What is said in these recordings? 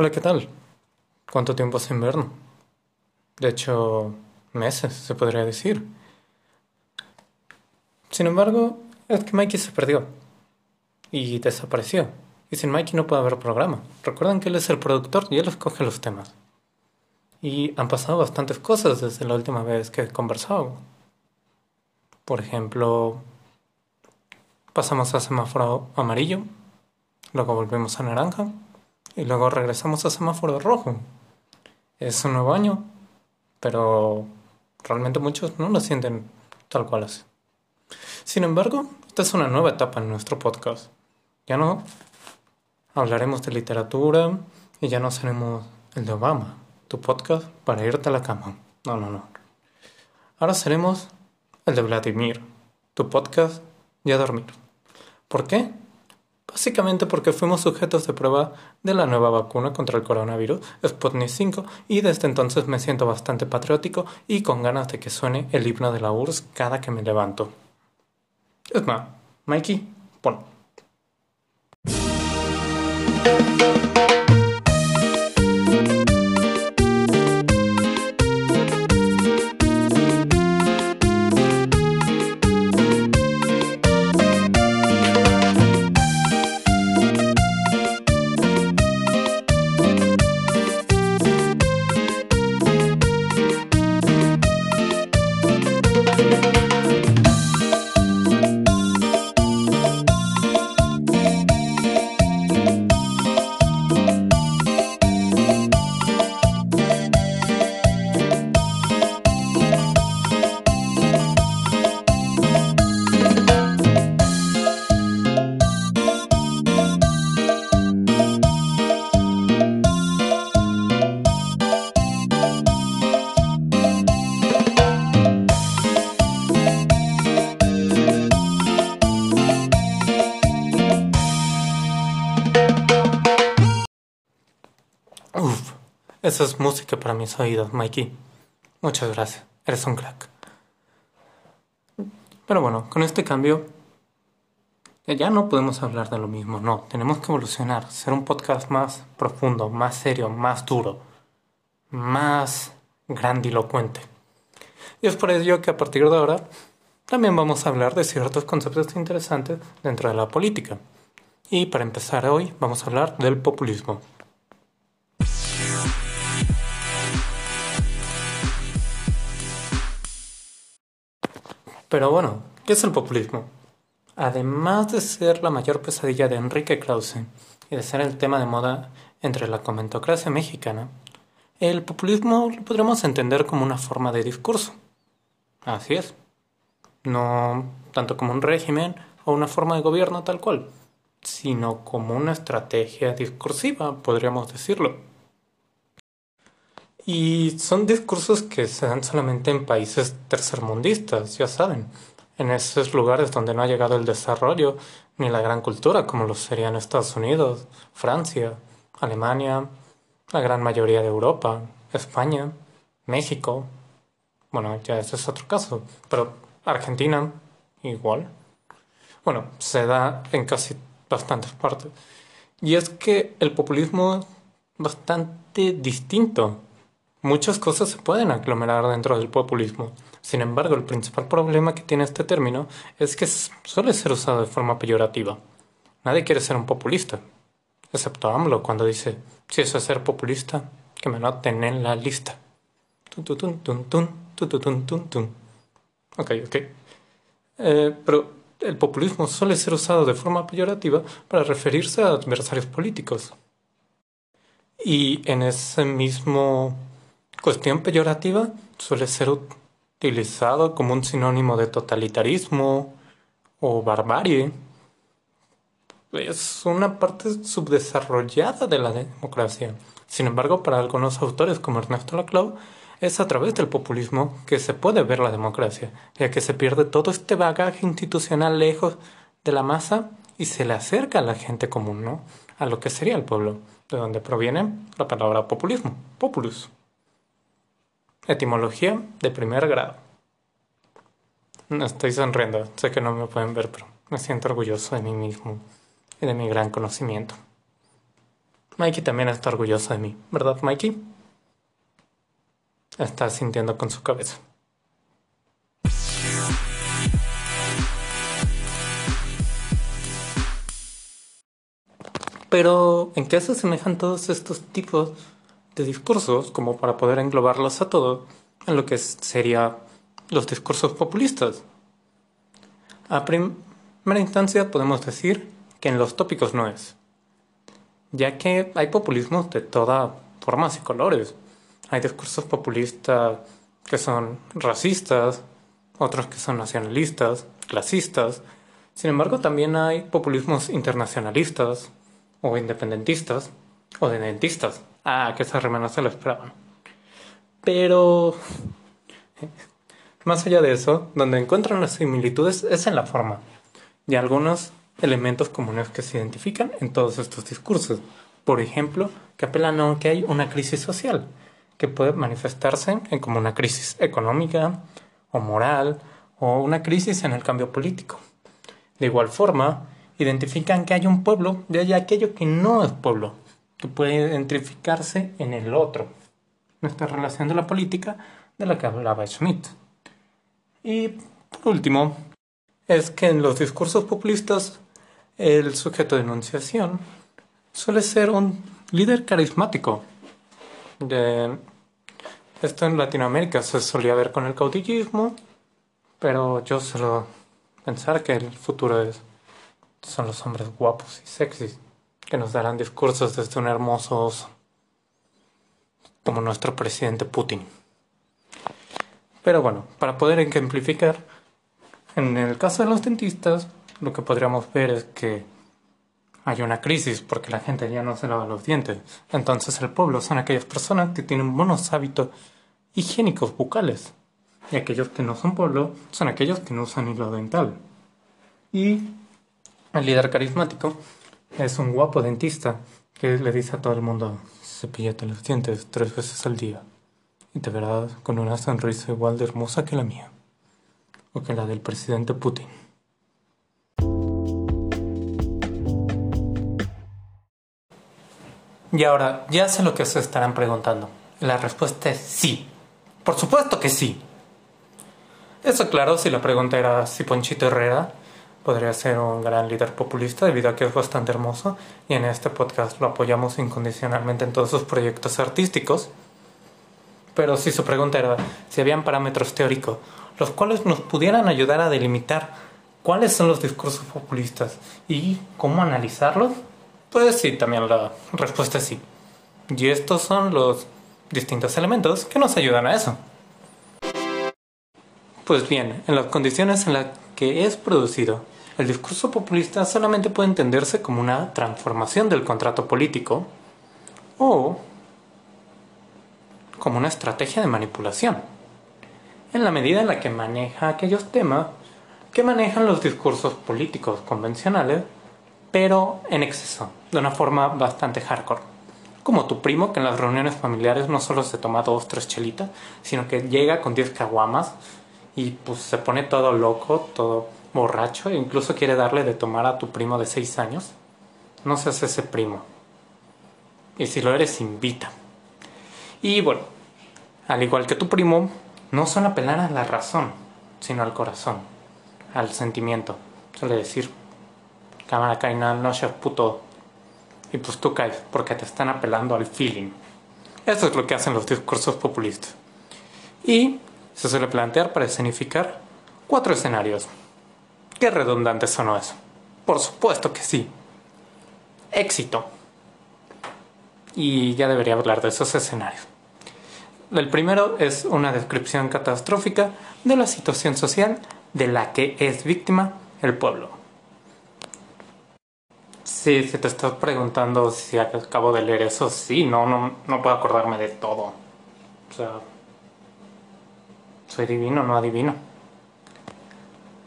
Hola, ¿qué tal? ¿Cuánto tiempo sin vernos? De hecho, meses, se podría decir. Sin embargo, es que Mikey se perdió y desapareció. Y sin Mikey no puede haber programa. Recuerden que él es el productor y él escoge los temas. Y han pasado bastantes cosas desde la última vez que he conversado. Por ejemplo, pasamos a semáforo amarillo, luego volvemos a naranja y luego regresamos a semáforo rojo. Es un nuevo año, pero realmente muchos no lo sienten tal cual así. Sin embargo, esta es una nueva etapa en nuestro podcast. Ya no hablaremos de literatura y ya no seremos el de Obama tu podcast para irte a la cama. No, no, no. Ahora seremos el de Vladimir, tu podcast y dormir. ¿Por qué? Básicamente porque fuimos sujetos de prueba de la nueva vacuna contra el coronavirus, Sputnik 5, y desde entonces me siento bastante patriótico y con ganas de que suene el himno de la URSS cada que me levanto. Es más, Mikey, pon. Esa es música para mis oídos, Mikey. Muchas gracias, eres un crack. Pero bueno, con este cambio ya no podemos hablar de lo mismo, no, tenemos que evolucionar, ser un podcast más profundo, más serio, más duro, más grandilocuente. Y es por ello que a partir de ahora también vamos a hablar de ciertos conceptos interesantes dentro de la política. Y para empezar hoy vamos a hablar del populismo. Pero bueno, ¿qué es el populismo? Además de ser la mayor pesadilla de Enrique Krause y de ser el tema de moda entre la comentocracia mexicana, el populismo lo podremos entender como una forma de discurso. Así es. No tanto como un régimen o una forma de gobierno tal cual, sino como una estrategia discursiva, podríamos decirlo. Y son discursos que se dan solamente en países tercermundistas, ya saben, en esos lugares donde no ha llegado el desarrollo ni la gran cultura, como lo serían Estados Unidos, Francia, Alemania, la gran mayoría de Europa, España, México. Bueno, ya ese es otro caso, pero Argentina igual. Bueno, se da en casi bastantes partes. Y es que el populismo es bastante distinto Muchas cosas se pueden aglomerar dentro del populismo. Sin embargo, el principal problema que tiene este término es que suele ser usado de forma peyorativa. Nadie quiere ser un populista, excepto AMLO cuando dice, si eso es ser populista, que me noten en la lista. Ok, ok. Eh, pero el populismo suele ser usado de forma peyorativa para referirse a adversarios políticos. Y en ese mismo cuestión peyorativa suele ser utilizado como un sinónimo de totalitarismo o barbarie. Es una parte subdesarrollada de la democracia. Sin embargo, para algunos autores como Ernesto Laclau, es a través del populismo que se puede ver la democracia, ya que se pierde todo este bagaje institucional lejos de la masa y se le acerca a la gente común, ¿no? A lo que sería el pueblo, de donde proviene la palabra populismo, populus. Etimología de primer grado. No estoy sonriendo, sé que no me pueden ver, pero me siento orgulloso de mí mismo y de mi gran conocimiento. Mikey también está orgulloso de mí, ¿verdad, Mikey? Está sintiendo con su cabeza. Pero, ¿en qué se asemejan todos estos tipos discursos como para poder englobarlos a todo en lo que sería los discursos populistas? A primera instancia podemos decir que en los tópicos no es, ya que hay populismos de todas formas y colores. Hay discursos populistas que son racistas, otros que son nacionalistas, clasistas. Sin embargo, también hay populismos internacionalistas, o independentistas, o de dentistas. Ah, que esa remana se lo esperaban. Pero, más allá de eso, donde encuentran las similitudes es en la forma y algunos elementos comunes que se identifican en todos estos discursos. Por ejemplo, que apelan a que hay una crisis social, que puede manifestarse en como una crisis económica o moral o una crisis en el cambio político. De igual forma, identifican que hay un pueblo y hay aquello que no es pueblo, que puede identificarse en el otro. Nuestra relación de la política de la que hablaba Schmidt. Y por último, es que en los discursos populistas el sujeto de enunciación suele ser un líder carismático. Esto en Latinoamérica se solía ver con el caudillismo, pero yo suelo pensar que el futuro son los hombres guapos y sexys que nos darán discursos desde un hermoso oso, como nuestro presidente Putin. Pero bueno, para poder ejemplificar, en el caso de los dentistas, lo que podríamos ver es que hay una crisis porque la gente ya no se lava los dientes. Entonces el pueblo son aquellas personas que tienen buenos hábitos higiénicos bucales. Y aquellos que no son pueblo son aquellos que no usan hilo dental. Y el líder carismático es un guapo dentista que le dice a todo el mundo, cepillate los dientes tres veces al día y te verás con una sonrisa igual de hermosa que la mía o que la del presidente Putin. Y ahora, ya sé lo que se estarán preguntando. La respuesta es sí. Por supuesto que sí. Eso claro, si la pregunta era si Ponchito Herrera podría ser un gran líder populista debido a que es bastante hermoso y en este podcast lo apoyamos incondicionalmente en todos sus proyectos artísticos. Pero si su pregunta era si habían parámetros teóricos los cuales nos pudieran ayudar a delimitar cuáles son los discursos populistas y cómo analizarlos, pues sí, también la respuesta es sí. Y estos son los distintos elementos que nos ayudan a eso. Pues bien, en las condiciones en las que es producido, el discurso populista solamente puede entenderse como una transformación del contrato político o como una estrategia de manipulación, en la medida en la que maneja aquellos temas que manejan los discursos políticos convencionales, pero en exceso, de una forma bastante hardcore. Como tu primo que en las reuniones familiares no solo se toma dos, tres chelitas, sino que llega con diez caguamas y pues se pone todo loco, todo borracho e incluso quiere darle de tomar a tu primo de 6 años. No seas ese primo. Y si lo eres, invita. Y bueno, al igual que tu primo, no son apelar a la razón, sino al corazón, al sentimiento. Suele decir, cámara caina, no seas puto. Y pues tú caes, porque te están apelando al feeling. Eso es lo que hacen los discursos populistas. Y se suele plantear para escenificar cuatro escenarios. ¿Qué redundante eso? Por supuesto que sí. Éxito. Y ya debería hablar de esos escenarios. El primero es una descripción catastrófica de la situación social de la que es víctima el pueblo. Sí, si te estás preguntando si acabo de leer eso, sí, no, no, no puedo acordarme de todo. O sea, soy divino, no adivino.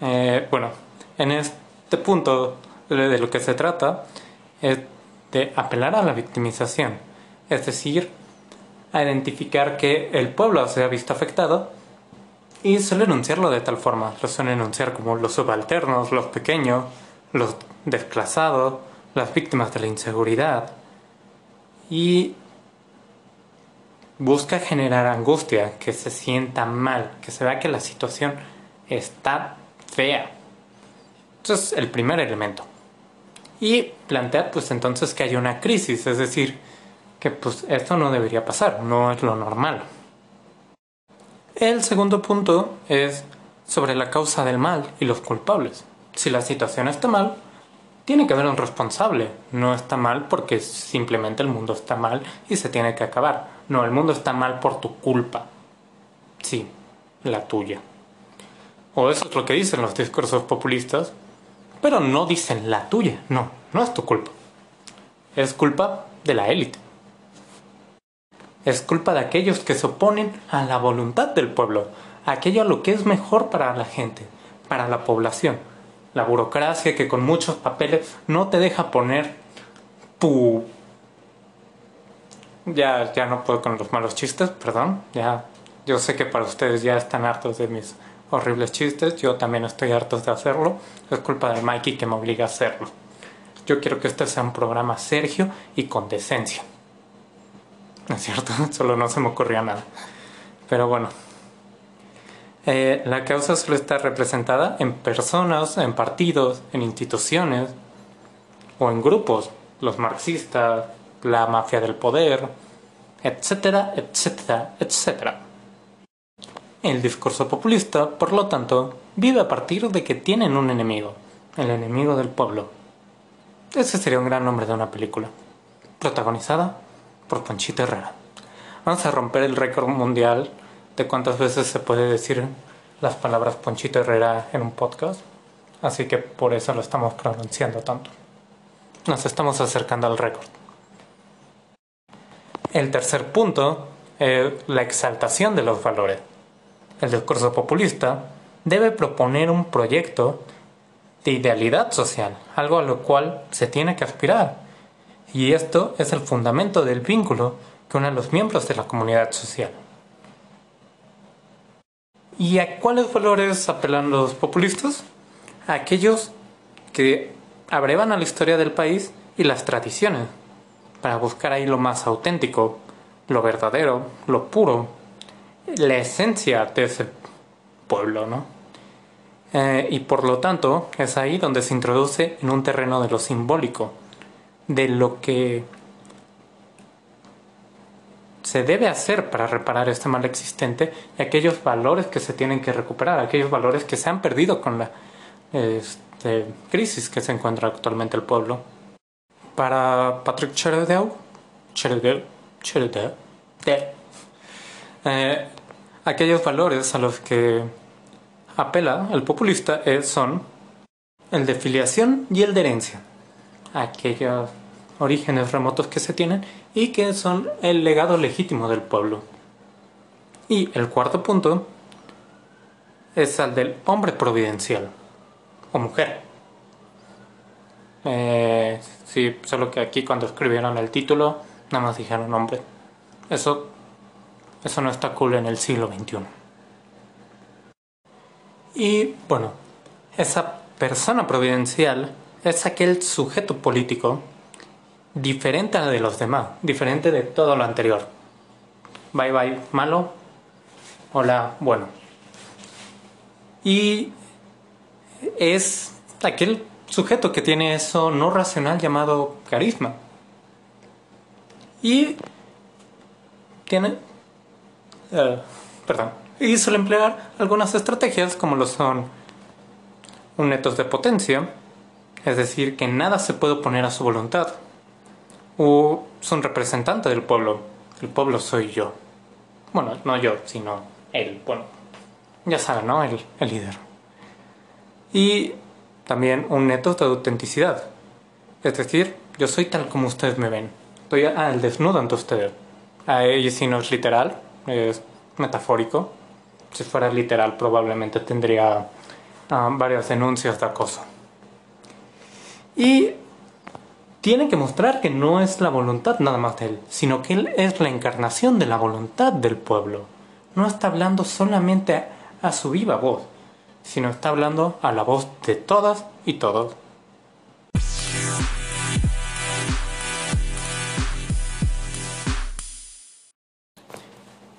Eh, bueno, en este punto de lo que se trata es de apelar a la victimización, es decir, a identificar que el pueblo se ha visto afectado y suele enunciarlo de tal forma. Lo suele enunciar como los subalternos, los pequeños, los desplazados, las víctimas de la inseguridad. y busca generar angustia, que se sienta mal, que se vea que la situación está fea. Eso es el primer elemento. Y plantea pues entonces que hay una crisis, es decir, que pues esto no debería pasar, no es lo normal. El segundo punto es sobre la causa del mal y los culpables. Si la situación está mal, tiene que haber un responsable. No está mal porque simplemente el mundo está mal y se tiene que acabar. No, el mundo está mal por tu culpa. Sí, la tuya. O eso es lo que dicen los discursos populistas, pero no dicen la tuya. No, no es tu culpa. Es culpa de la élite. Es culpa de aquellos que se oponen a la voluntad del pueblo, aquello a lo que es mejor para la gente, para la población. La burocracia que con muchos papeles no te deja poner tu... Ya, ya no puedo con los malos chistes, perdón. Ya, yo sé que para ustedes ya están hartos de mis horribles chistes. Yo también estoy harto de hacerlo. Es culpa de Mikey que me obliga a hacerlo. Yo quiero que este sea un programa sergio y con decencia. ¿No es cierto? Solo no se me ocurría nada. Pero bueno. Eh, la causa solo está representada en personas, en partidos, en instituciones o en grupos. Los marxistas, la mafia del poder, etcétera, etcétera, etcétera. El discurso populista, por lo tanto, vive a partir de que tienen un enemigo, el enemigo del pueblo. Ese sería un gran nombre de una película, protagonizada por Panchita Herrera. Vamos a romper el récord mundial de cuántas veces se puede decir las palabras Ponchito Herrera en un podcast, así que por eso lo estamos pronunciando tanto. Nos estamos acercando al récord. El tercer punto es la exaltación de los valores. El discurso populista debe proponer un proyecto de idealidad social, algo a lo cual se tiene que aspirar y esto es el fundamento del vínculo que une a los miembros de la comunidad social. ¿Y a cuáles valores apelan los populistas? A aquellos que abrevan a la historia del país y las tradiciones, para buscar ahí lo más auténtico, lo verdadero, lo puro, la esencia de ese pueblo, ¿no? Eh, y por lo tanto es ahí donde se introduce en un terreno de lo simbólico, de lo que se debe hacer para reparar este mal existente y aquellos valores que se tienen que recuperar, aquellos valores que se han perdido con la este, crisis que se encuentra actualmente el pueblo. Para Patrick Cherdeau, eh, aquellos valores a los que apela el populista son el de filiación y el de herencia aquellos orígenes remotos que se tienen y que son el legado legítimo del pueblo. Y el cuarto punto es el del hombre providencial o mujer. Eh, sí, solo que aquí cuando escribieron el título nada más dijeron hombre. Eso, eso no está cool en el siglo XXI. Y bueno, esa persona providencial es aquel sujeto político diferente a de los demás, diferente de todo lo anterior. Bye bye, malo. Hola, bueno. Y es aquel sujeto que tiene eso no racional llamado carisma. Y tiene... Eh, perdón. Y suele emplear algunas estrategias como lo son un netos de potencia, es decir, que nada se puede oponer a su voluntad. O son representante del pueblo. El pueblo soy yo. Bueno, no yo, sino él. Bueno, ya saben, ¿no? El, el líder. Y también un neto de autenticidad. Es decir, yo soy tal como ustedes me ven. Estoy al desnudo ante ustedes. Y si no es literal, es metafórico. Si fuera literal, probablemente tendría ah, varias denuncias de acoso. Y tiene que mostrar que no es la voluntad nada más de él, sino que él es la encarnación de la voluntad del pueblo. No está hablando solamente a su viva voz, sino está hablando a la voz de todas y todos.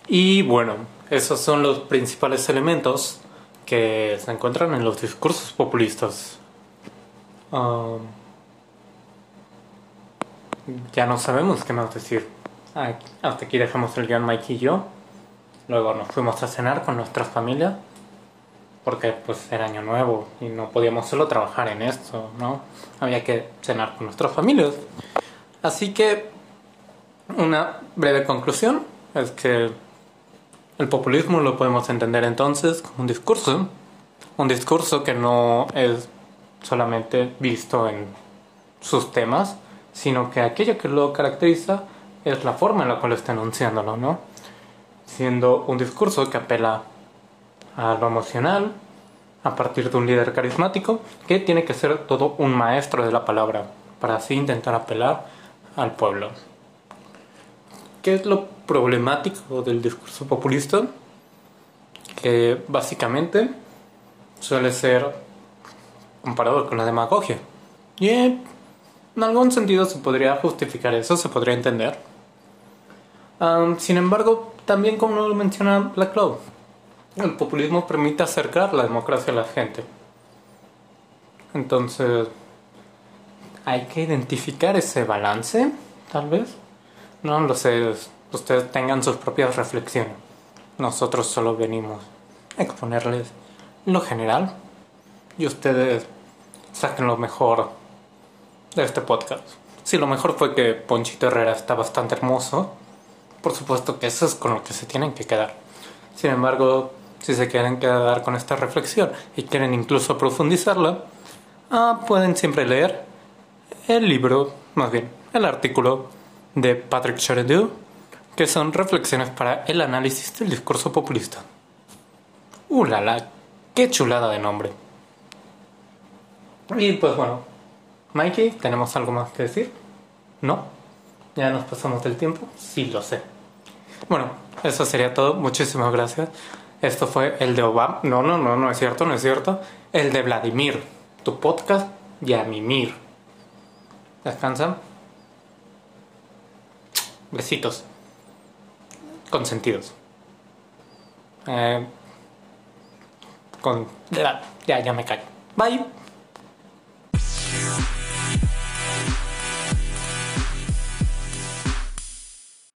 Y bueno, esos son los principales elementos que se encuentran en los discursos populistas. Um, ya no sabemos qué más decir. Hasta aquí dejamos el guion Mike y yo. Luego nos fuimos a cenar con nuestra familia. Porque pues era año nuevo y no podíamos solo trabajar en esto, ¿no? Había que cenar con nuestras familias. Así que una breve conclusión es que el populismo lo podemos entender entonces como un discurso, un discurso que no es solamente visto en sus temas, sino que aquello que lo caracteriza es la forma en la cual está enunciándolo, ¿no? Siendo un discurso que apela a lo emocional, a partir de un líder carismático, que tiene que ser todo un maestro de la palabra, para así intentar apelar al pueblo. ¿Qué es lo problemático del discurso populista? Que básicamente suele ser comparado con la demagogia. Y en algún sentido se podría justificar eso, se podría entender. sin embargo, también como lo menciona Black Cloud, el populismo permite acercar la democracia a la gente. Entonces, hay que identificar ese balance, tal vez. No lo sé, ustedes tengan sus propias reflexiones. Nosotros solo venimos a exponerles lo general y ustedes saquen lo mejor de este podcast. Si lo mejor fue que Ponchito Herrera está bastante hermoso, por supuesto que eso es con lo que se tienen que quedar. Sin embargo, si se quieren quedar con esta reflexión y quieren incluso profundizarla, ah, pueden siempre leer el libro, más bien, el artículo de Patrick Charendieu, que son reflexiones para el análisis del discurso populista. ¡Uh, la, ¡Qué chulada de nombre! Y pues bueno, Mikey, ¿tenemos algo más que decir? ¿No? ¿Ya nos pasamos del tiempo? Sí, lo sé. Bueno, eso sería todo. Muchísimas gracias. Esto fue el de Obama. No, no, no, no es cierto, no es cierto. El de Vladimir. Tu podcast, Yamimir. Descansa. Besitos. Consentidos. Eh, con... Ya, ya me callo. Bye.